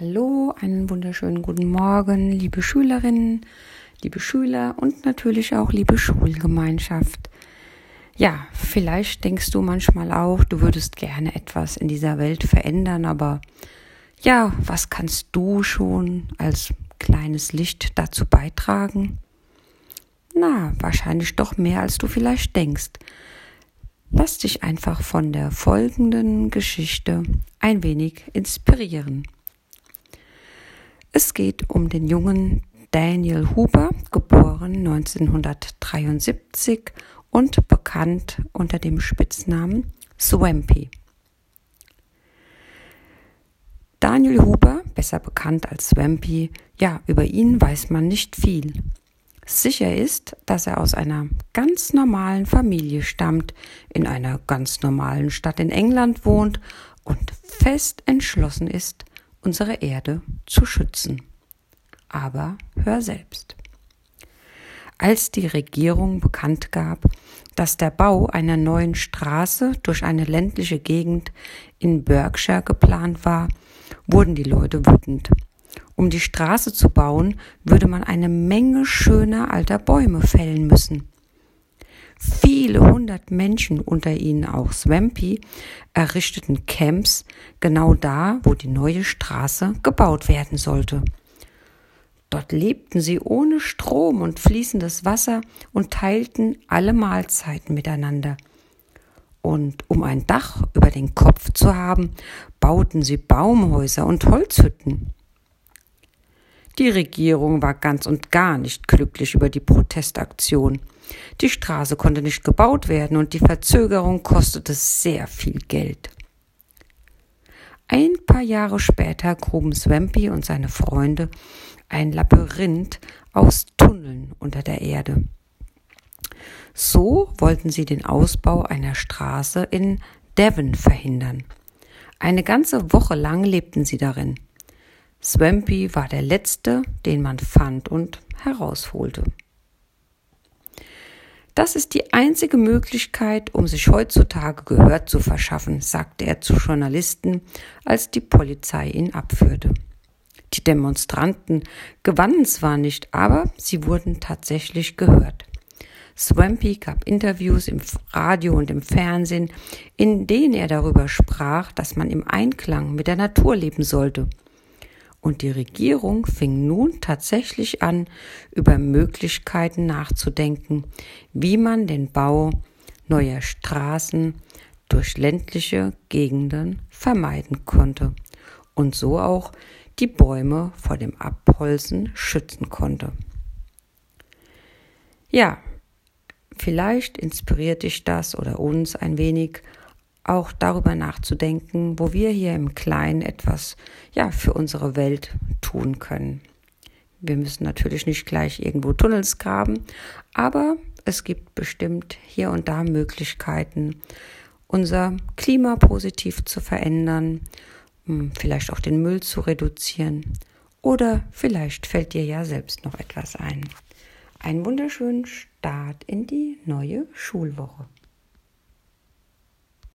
Hallo, einen wunderschönen guten Morgen, liebe Schülerinnen, liebe Schüler und natürlich auch liebe Schulgemeinschaft. Ja, vielleicht denkst du manchmal auch, du würdest gerne etwas in dieser Welt verändern, aber ja, was kannst du schon als kleines Licht dazu beitragen? Na, wahrscheinlich doch mehr, als du vielleicht denkst. Lass dich einfach von der folgenden Geschichte ein wenig inspirieren. Es geht um den jungen Daniel Huber, geboren 1973 und bekannt unter dem Spitznamen Swampy. Daniel Huber, besser bekannt als Swampy, ja, über ihn weiß man nicht viel. Sicher ist, dass er aus einer ganz normalen Familie stammt, in einer ganz normalen Stadt in England wohnt und fest entschlossen ist, unsere Erde zu schützen. Aber hör selbst. Als die Regierung bekannt gab, dass der Bau einer neuen Straße durch eine ländliche Gegend in Berkshire geplant war, wurden die Leute wütend. Um die Straße zu bauen, würde man eine Menge schöner alter Bäume fällen müssen. Viele hundert Menschen, unter ihnen auch Swampy, errichteten Camps genau da, wo die neue Straße gebaut werden sollte. Dort lebten sie ohne Strom und fließendes Wasser und teilten alle Mahlzeiten miteinander. Und um ein Dach über den Kopf zu haben, bauten sie Baumhäuser und Holzhütten. Die Regierung war ganz und gar nicht glücklich über die Protestaktion. Die Straße konnte nicht gebaut werden und die Verzögerung kostete sehr viel Geld. Ein paar Jahre später gruben Swampy und seine Freunde ein Labyrinth aus Tunneln unter der Erde. So wollten sie den Ausbau einer Straße in Devon verhindern. Eine ganze Woche lang lebten sie darin. Swampy war der letzte, den man fand und herausholte. Das ist die einzige Möglichkeit, um sich heutzutage Gehör zu verschaffen, sagte er zu Journalisten, als die Polizei ihn abführte. Die Demonstranten gewannen zwar nicht, aber sie wurden tatsächlich gehört. Swampy gab Interviews im Radio und im Fernsehen, in denen er darüber sprach, dass man im Einklang mit der Natur leben sollte – und die Regierung fing nun tatsächlich an, über Möglichkeiten nachzudenken, wie man den Bau neuer Straßen durch ländliche Gegenden vermeiden konnte und so auch die Bäume vor dem Abholzen schützen konnte. Ja, vielleicht inspiriert dich das oder uns ein wenig auch darüber nachzudenken, wo wir hier im Kleinen etwas ja für unsere Welt tun können. Wir müssen natürlich nicht gleich irgendwo Tunnels graben, aber es gibt bestimmt hier und da Möglichkeiten, unser Klima positiv zu verändern, vielleicht auch den Müll zu reduzieren oder vielleicht fällt dir ja selbst noch etwas ein. Einen wunderschönen Start in die neue Schulwoche.